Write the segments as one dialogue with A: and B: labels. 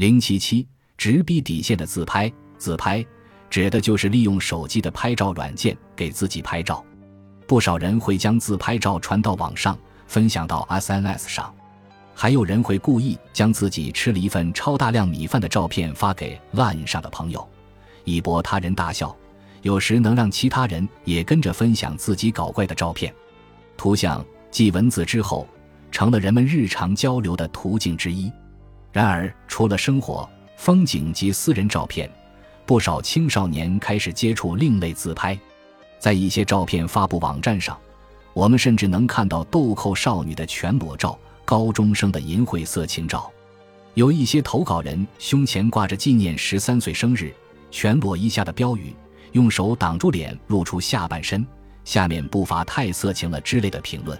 A: 零七七直逼底线的自拍，自拍指的就是利用手机的拍照软件给自己拍照。不少人会将自拍照传到网上，分享到 SNS 上，还有人会故意将自己吃了一份超大量米饭的照片发给 LINE 上的朋友，以博他人大笑。有时能让其他人也跟着分享自己搞怪的照片。图像继文字之后，成了人们日常交流的途径之一。然而，除了生活、风景及私人照片，不少青少年开始接触另类自拍。在一些照片发布网站上，我们甚至能看到豆蔻少女的全裸照、高中生的淫秽色情照。有一些投稿人胸前挂着纪念十三岁生日、全裸一下的标语，用手挡住脸，露出下半身，下面不乏太色情了之类的评论。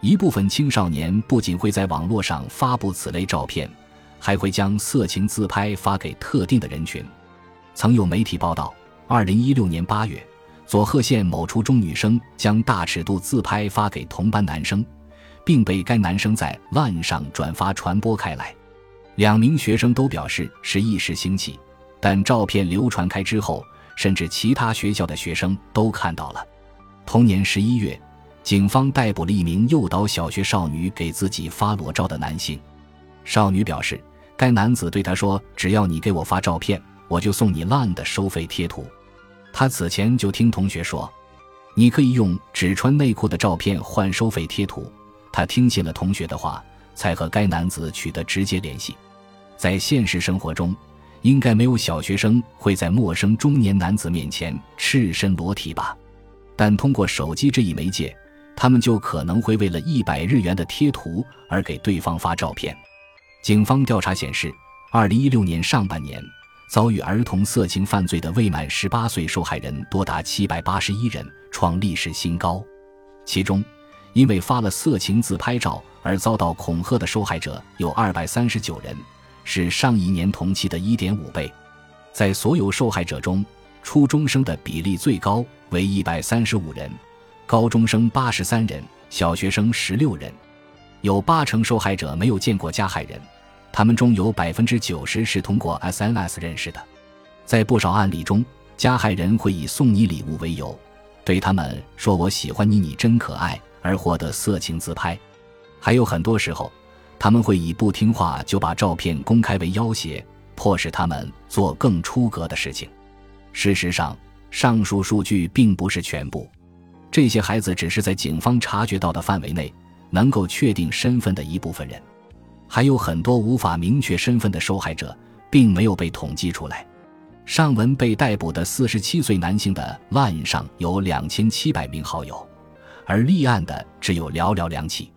A: 一部分青少年不仅会在网络上发布此类照片。还会将色情自拍发给特定的人群。曾有媒体报道，二零一六年八月，佐贺县某初中女生将大尺度自拍发给同班男生，并被该男生在 LINE 上转发传播开来。两名学生都表示是一时兴起，但照片流传开之后，甚至其他学校的学生都看到了。同年十一月，警方逮捕了一名诱导小学少女给自己发裸照的男性。少女表示，该男子对她说：“只要你给我发照片，我就送你烂的收费贴图。”她此前就听同学说，你可以用只穿内裤的照片换收费贴图。她听信了同学的话，才和该男子取得直接联系。在现实生活中，应该没有小学生会在陌生中年男子面前赤身裸体吧？但通过手机这一媒介，他们就可能会为了一百日元的贴图而给对方发照片。警方调查显示，二零一六年上半年遭遇儿童色情犯罪的未满十八岁受害人多达七百八十一人，创历史新高。其中，因为发了色情自拍照而遭到恐吓的受害者有二百三十九人，是上一年同期的一点五倍。在所有受害者中，初中生的比例最高，为一百三十五人，高中生八十三人，小学生十六人。有八成受害者没有见过加害人。他们中有百分之九十是通过 SNS 认识的，在不少案例中，加害人会以送你礼物为由，对他们说“我喜欢你，你真可爱”而获得色情自拍。还有很多时候，他们会以不听话就把照片公开为要挟，迫使他们做更出格的事情。事实上，上述数据并不是全部，这些孩子只是在警方察觉到的范围内能够确定身份的一部分人。还有很多无法明确身份的受害者，并没有被统计出来。上文被逮捕的四十七岁男性的 LINE 上有两千七百名好友，而立案的只有寥寥两起。